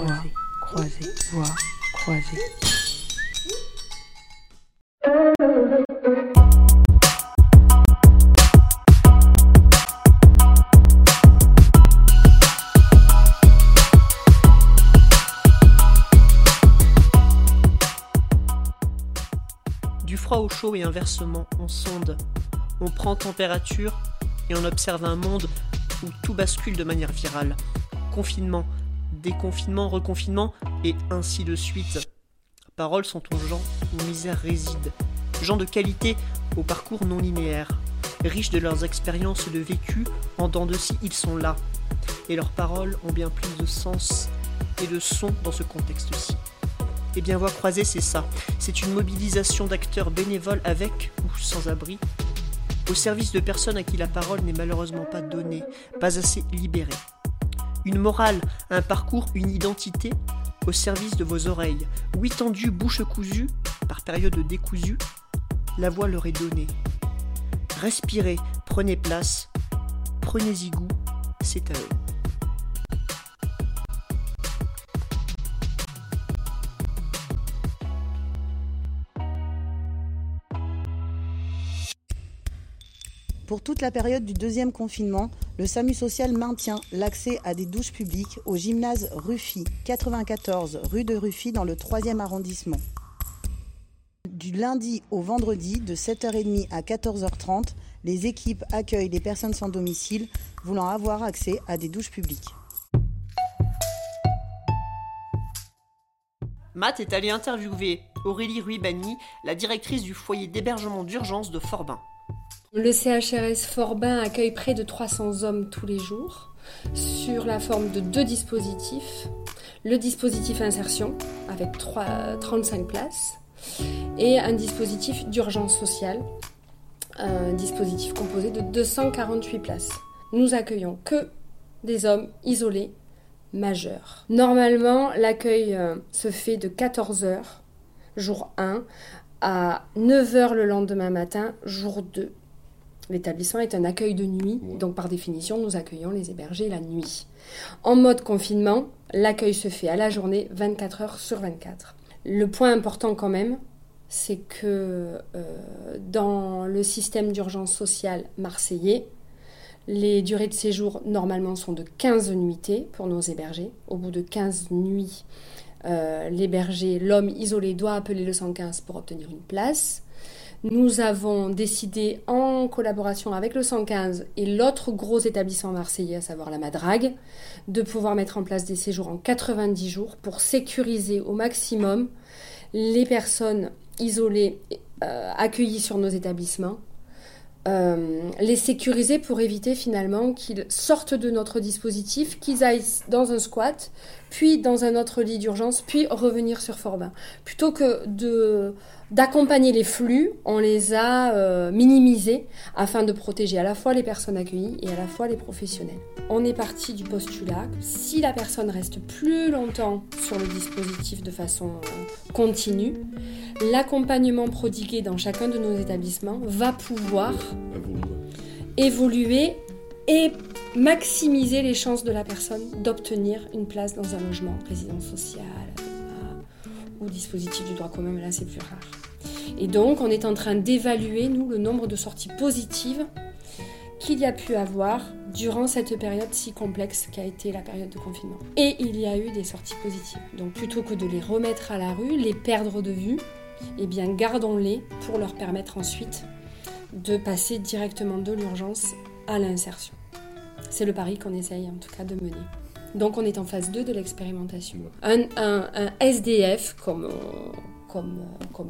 croisé, croisé, voix, croisé. Du froid au chaud et inversement, on sonde, on prend température et on observe un monde où tout bascule de manière virale. Confinement, déconfinement, reconfinement et ainsi de suite. Paroles sont aux gens où misère réside. Gens de qualité au parcours non linéaire. Riches de leurs expériences de vécu, en dents de scie, ils sont là. Et leurs paroles ont bien plus de sens et de son dans ce contexte-ci. Eh bien, Voix croisée, c'est ça. C'est une mobilisation d'acteurs bénévoles avec ou sans abri, au service de personnes à qui la parole n'est malheureusement pas donnée, pas assez libérée. Une morale, un parcours, une identité au service de vos oreilles. Oui tendues, bouche cousue, par période décousue, la voix leur est donnée. Respirez, prenez place, prenez-y goût, c'est à eux. Pour toute la période du deuxième confinement, le SAMU social maintient l'accès à des douches publiques au gymnase Ruffy, 94 rue de Ruffy dans le 3e arrondissement. Du lundi au vendredi, de 7h30 à 14h30, les équipes accueillent les personnes sans domicile voulant avoir accès à des douches publiques. Matt est allé interviewer Aurélie Ruibani, la directrice du foyer d'hébergement d'urgence de Forbin. Le CHRS Forbin accueille près de 300 hommes tous les jours sur la forme de deux dispositifs. Le dispositif insertion avec 3, 35 places et un dispositif d'urgence sociale, un dispositif composé de 248 places. Nous accueillons que des hommes isolés majeurs. Normalement, l'accueil euh, se fait de 14h, jour 1, à 9h le lendemain matin, jour 2. L'établissement est un accueil de nuit, donc par définition, nous accueillons les hébergés la nuit. En mode confinement, l'accueil se fait à la journée, 24 heures sur 24. Le point important quand même, c'est que euh, dans le système d'urgence sociale marseillais, les durées de séjour normalement sont de 15 nuitées pour nos hébergés. Au bout de 15 nuits, euh, l'hébergé, l'homme isolé, doit appeler le 115 pour obtenir une place. Nous avons décidé, en collaboration avec le 115 et l'autre gros établissement marseillais, à savoir la Madrague, de pouvoir mettre en place des séjours en 90 jours pour sécuriser au maximum les personnes isolées euh, accueillies sur nos établissements euh, les sécuriser pour éviter finalement qu'ils sortent de notre dispositif, qu'ils aillent dans un squat, puis dans un autre lit d'urgence, puis revenir sur Forbin. Plutôt que de d'accompagner les flux, on les a euh, minimisés afin de protéger à la fois les personnes accueillies et à la fois les professionnels. On est parti du postulat que si la personne reste plus longtemps sur le dispositif de façon euh, continue, l'accompagnement prodigué dans chacun de nos établissements va pouvoir évoluer et maximiser les chances de la personne d'obtenir une place dans un logement, résidence sociale ou dispositif du droit commun, mais là c'est plus rare. Et donc on est en train d'évaluer, nous, le nombre de sorties positives qu'il y a pu avoir durant cette période si complexe qu'a été la période de confinement. Et il y a eu des sorties positives. Donc plutôt que de les remettre à la rue, les perdre de vue, eh bien gardons-les pour leur permettre ensuite de passer directement de l'urgence à l'insertion. C'est le pari qu'on essaye en tout cas de mener. Donc on est en phase 2 de l'expérimentation. Un, SDF, comme,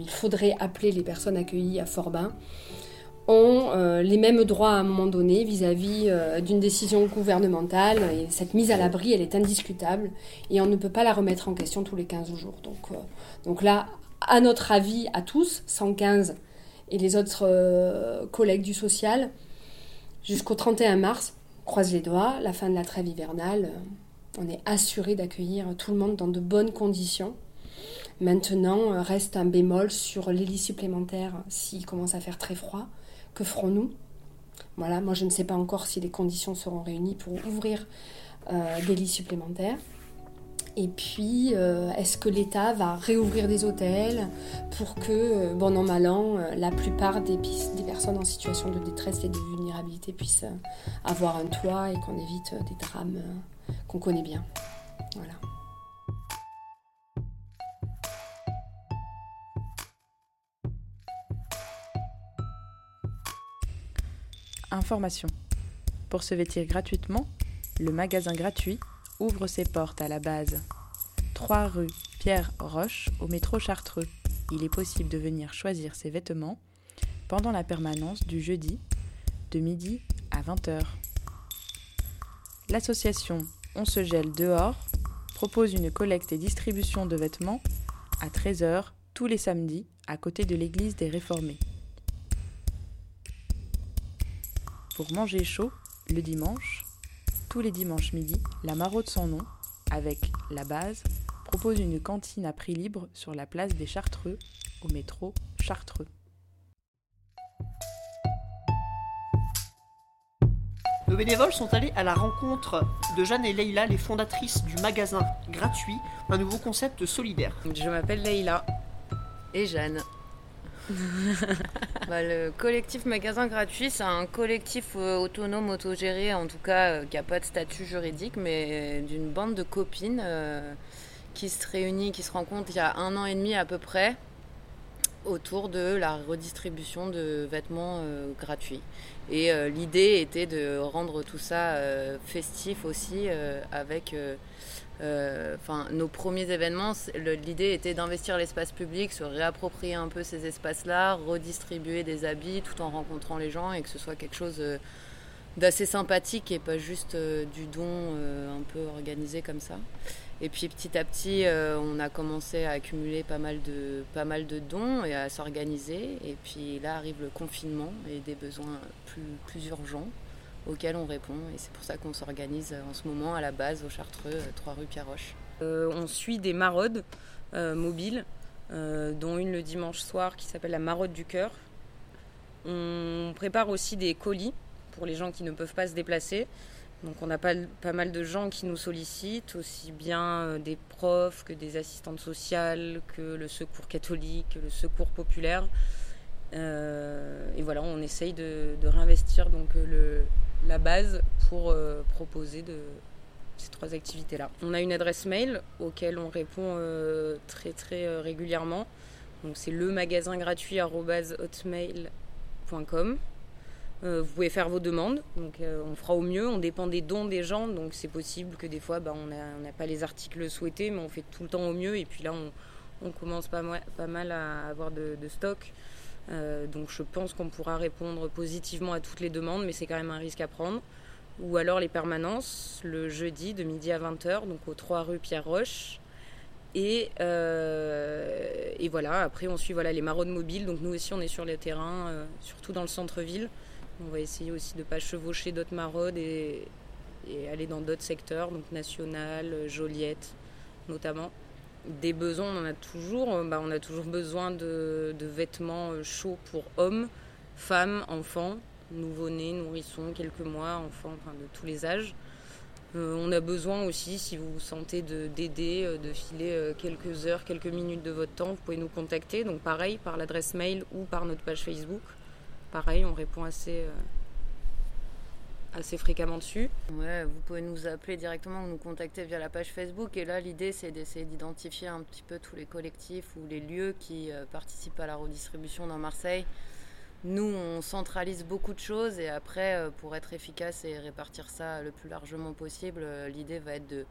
il faudrait appeler les personnes accueillies à Forbin, ont euh, les mêmes droits à un moment donné vis-à-vis euh, d'une décision gouvernementale. Et cette mise à l'abri, elle est indiscutable et on ne peut pas la remettre en question tous les 15 jours. Donc, euh, donc là, à notre avis, à tous, 115 et les autres collègues du social, jusqu'au 31 mars, croise les doigts, la fin de la trêve hivernale, on est assuré d'accueillir tout le monde dans de bonnes conditions. Maintenant, reste un bémol sur les lits supplémentaires s'il commence à faire très froid. Que ferons-nous? Voilà, moi je ne sais pas encore si les conditions seront réunies pour ouvrir des lits supplémentaires. Et puis, euh, est-ce que l'État va réouvrir des hôtels pour que, euh, bon an, mal euh, la plupart des, des, personnes en situation de détresse et de vulnérabilité puissent avoir un toit et qu'on évite des drames qu'on connaît bien Voilà. Information. Pour se vêtir gratuitement, le magasin gratuit ouvre ses portes à la base. 3 rue Pierre Roche au métro Chartreux. Il est possible de venir choisir ses vêtements pendant la permanence du jeudi de midi à 20h. L'association On se gèle dehors propose une collecte et distribution de vêtements à 13h tous les samedis à côté de l'église des Réformés. Pour manger chaud, le dimanche, tous les dimanches midi, la Maraude sans nom, avec la base, propose une cantine à prix libre sur la place des Chartreux, au métro Chartreux. Nos bénévoles sont allés à la rencontre de Jeanne et Leïla, les fondatrices du magasin gratuit, un nouveau concept solidaire. Je m'appelle Leïla et Jeanne. bah, le collectif Magasin Gratuit, c'est un collectif euh, autonome, autogéré, en tout cas euh, qui n'a pas de statut juridique, mais d'une bande de copines euh, qui se réunit, qui se rencontrent il y a un an et demi à peu près autour de la redistribution de vêtements gratuits. Et l'idée était de rendre tout ça festif aussi avec euh, enfin, nos premiers événements, l'idée était d'investir l'espace public, se réapproprier un peu ces espaces-là, redistribuer des habits tout en rencontrant les gens et que ce soit quelque chose euh, d'assez sympathique et pas juste euh, du don un peu organisé comme ça. Et puis petit à petit, on a commencé à accumuler pas mal de, pas mal de dons et à s'organiser. Et puis là arrive le confinement et des besoins plus, plus urgents auxquels on répond. Et c'est pour ça qu'on s'organise en ce moment à la base au Chartreux, 3 rue Pierre-Roche. Euh, on suit des maraudes euh, mobiles, euh, dont une le dimanche soir qui s'appelle la maraude du cœur. On prépare aussi des colis pour les gens qui ne peuvent pas se déplacer. Donc on a pas, pas mal de gens qui nous sollicitent, aussi bien des profs que des assistantes sociales, que le secours catholique, que le secours populaire. et voilà, on essaye de, de réinvestir donc le, la base pour euh, proposer de, ces trois activités-là. On a une adresse mail auquel on répond euh, très très euh, régulièrement. C'est le magasin gratuit hotmail.com. vous pouvez faire vos demandes, donc on fera au mieux. On dépend des dons des gens, donc c'est possible que des fois bah, on n'a pas les articles souhaités, mais on fait tout le temps au mieux. Et puis là, on, commence pas, mal à avoir de stock. Euh, donc je pense qu'on pourra répondre positivement à toutes les demandes, mais c'est quand même un risque à prendre. Ou alors les permanences, le jeudi de midi à 20h, donc aux 3 rue Pierre-Roche. Et, euh, et, voilà, après on suit voilà, les maraudes mobiles. Donc nous aussi on est sur les terrains, euh, surtout dans le centre-ville. On va essayer aussi de ne pas chevaucher d'autres maraudes et aller dans d'autres secteurs, donc National, Joliette notamment des besoins, on a toujours. Euh, bah, on a toujours besoin de, vêtements euh, chauds pour hommes, femmes, enfants, nouveau-nés, nourrissons, quelques mois, enfants, de tous les âges. Euh, on a besoin aussi, si vous vous sentez d'aider, de, filer quelques heures, quelques minutes de votre temps, vous pouvez nous contacter. Donc pareil, par l'adresse mail ou par notre page Facebook. Pareil, on répond assez, assez fréquemment dessus. Ouais, vous pouvez nous appeler directement ou nous contacter via la page Facebook. Et là, l'idée, c'est d'essayer d'identifier un petit peu tous les collectifs ou les lieux qui euh, participent à la redistribution dans Marseille. Nous, on centralise beaucoup de choses et après, euh, pour être efficace et répartir ça le plus largement possible, euh, l'idée va être de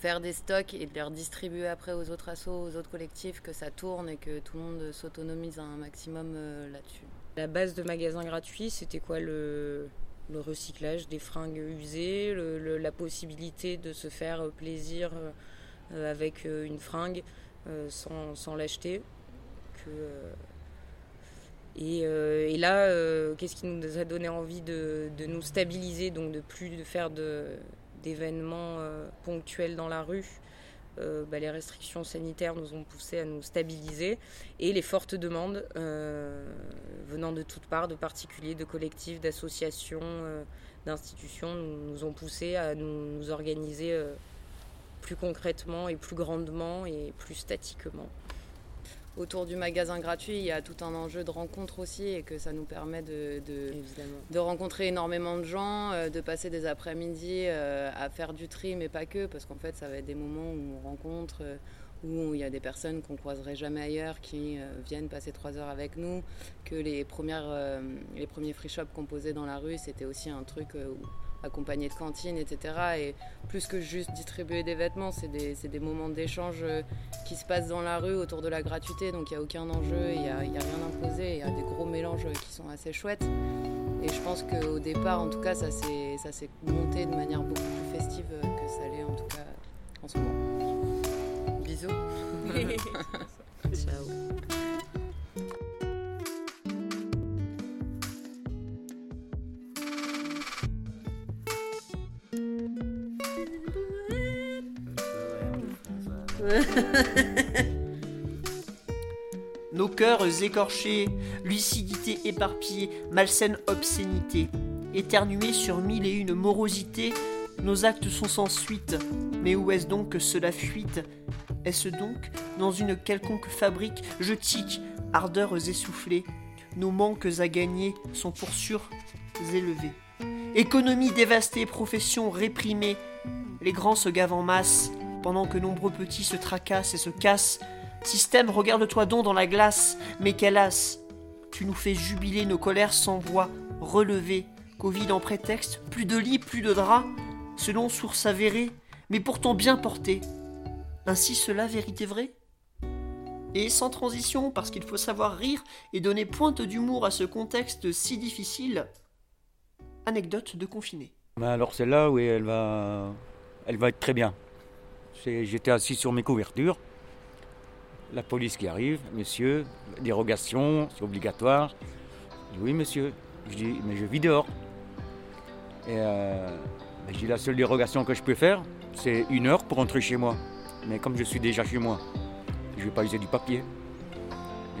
faire des stocks et de les redistribuer après aux autres assos, aux autres collectifs, que ça tourne et que tout le monde s'autonomise un maximum là-dessus. La base de magasin gratuit, c'était quoi le, le recyclage des fringues usées, la possibilité de se faire plaisir euh, avec euh, une fringue euh, sans, l'acheter. et, là, qu'est-ce qui nous a donné envie de, nous stabiliser, donc de plus de faire d'événements ponctuels dans la rue? Euh, bah, les restrictions sanitaires nous ont poussé à nous stabiliser et les fortes demandes euh, venant de toutes parts, de particuliers, de collectifs, d'associations, euh, d'institutions, nous, ont poussé à nous, organiser plus concrètement et plus grandement et plus statiquement. Autour du magasin gratuit, il y a tout un enjeu de rencontre aussi et que ça nous permet de, de, rencontrer énormément de gens, euh, de passer des après-midi euh, à faire du tri, mais pas que, parce qu'en fait, ça va être des moments où on rencontre, euh, où il y a des personnes qu'on croiserait jamais ailleurs qui viennent passer trois heures avec nous, que les, premières, les premiers free shops qu'on posait dans la rue, c'était aussi un truc où accompagné de cantines, etc. Et plus que juste distribuer des vêtements, c'est des, des, moments d'échange euh, qui se passent dans la rue autour de la gratuité, donc il n'y a aucun enjeu, il n'y a, a, rien imposé, il y a des gros mélanges qui sont assez chouettes. Et je pense qu'au départ, en tout cas, ça s'est monté de manière beaucoup plus festive que ça l'est en tout cas en ce moment. Bisous. Ciao. Nos cœurs écorchés, lucidité éparpillée, malsaine obscénité, éternués sur mille et une morosités, nos actes sont sans suite. Mais où est-ce donc que cela fuite? Est-ce donc dans une quelconque fabrique Je tique, ardeurs essoufflées? Nos manques à gagner sont pour sûr élevés. Économie dévastée, profession réprimée. Les grands se gavent en masse, pendant que nombreux petits se tracassent et se cassent. Système, regarde-toi donc dans la glace, mais as Tu nous fais jubiler nos colères sans voix, relever. Covid en prétexte, plus de lit, plus de drap, selon source avérée, mais pourtant bien portée. Ainsi cela vérité vraie? Et sans transition, parce qu'il faut savoir rire et donner pointe d'humour à ce contexte si difficile, anecdote de confiné. alors c'est là où elle va, elle va être très bien. J'étais assis sur mes couvertures. La police qui arrive, monsieur, dérogation, c'est obligatoire. Je dis oui, monsieur. Je dis, mais je vis dehors. Et euh, ben, je dis, la seule dérogation que je peux faire, c'est une heure pour rentrer chez moi. Mais comme je suis déjà chez moi, je ne vais pas user du papier.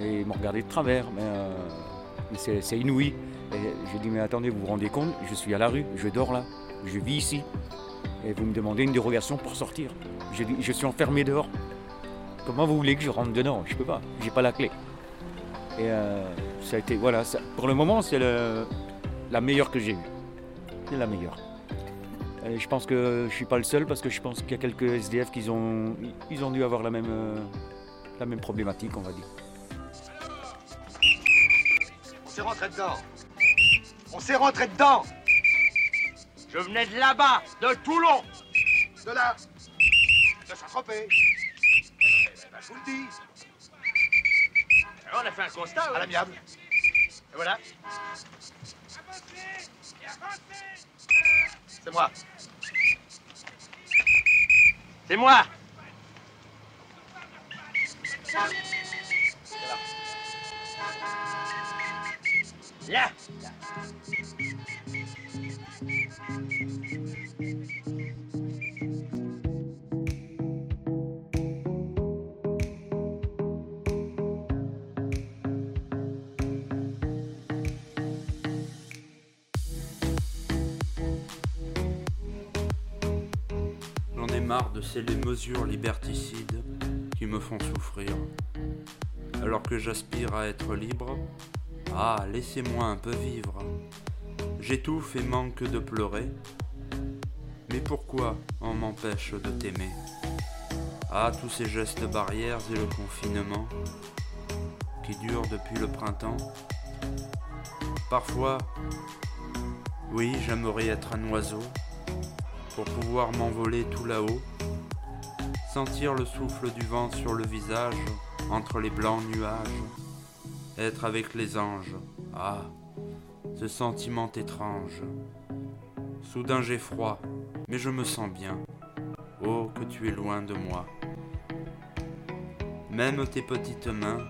Et ils m'ont regardé de travers, mais, euh, c'est inouï. Et j'ai dit, mais attendez, vous vous rendez compte, je suis à la rue, je dors là, je vis ici. Et vous me demandez une dérogation pour sortir. Je, suis enfermé dehors. Comment vous voulez que je rentre dedans? Je peux pas, j'ai pas la clé. Et euh, ça a été, voilà, pour le moment, c'est la meilleure que j'ai eue. C'est la meilleure. Je pense que je suis pas le seul parce que je pense qu'il y a quelques SDF qui ont, ils ont dû avoir la même, euh, la même problématique, on va dire. On s'est rentré dedans. On s'est rentré dedans. Je venais de là-bas, de Toulon. De là. De Saint-Tropez. Je vous le dis. on a fait un constat. À l'amiable. Et voilà. C'est moi. C'est moi. Là. Là. Marre de ces mesures liberticides qui me font souffrir. Alors que j'aspire à être libre, ah, laissez-moi un peu vivre. J'étouffe et manque de pleurer. Mais pourquoi on m'empêche de t'aimer? Ah, tous ces gestes barrières et le confinement qui durent depuis le printemps. Parfois, oui, j'aimerais être un oiseau pour pouvoir m'envoler tout là-haut, sentir le souffle du vent sur le visage entre les blancs nuages, être avec les anges, ah, ce sentiment étrange. Soudain j'ai froid, mais je me sens bien. Oh, que tu es loin de moi. Même tes petites mains,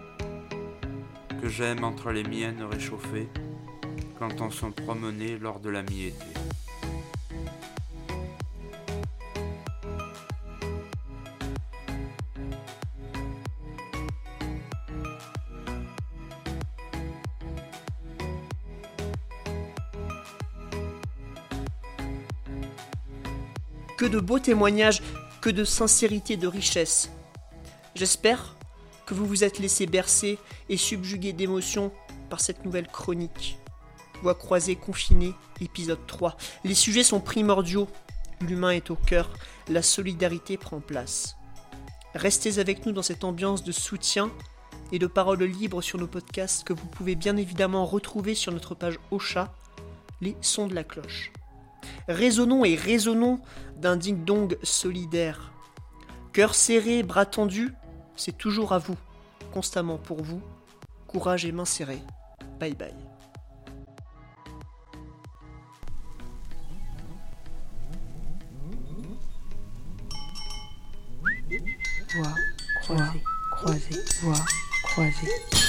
que j'aime entre les miennes réchauffées, quand on s'en promenait lors de la mi-été. Que de beaux témoignages que de sincérité, de richesse. J'espère que vous vous êtes laissé bercer et subjuguer d'émotions par cette nouvelle chronique. Voix croisée confinée, épisode 3. Les sujets sont primordiaux. L'humain est au cœur, la solidarité prend place. Restez avec nous dans cette ambiance de soutien et de paroles libres sur nos podcasts que vous pouvez bien évidemment retrouver sur notre page Ocha, les sons de la cloche. Résonnons et résonnons d'un ding-dong solidaire. Cœur serré, bras tendus, c'est toujours à vous, constamment pour vous. Courage et main serrées. Bye bye. Voix croisée, croisée, voix croisée.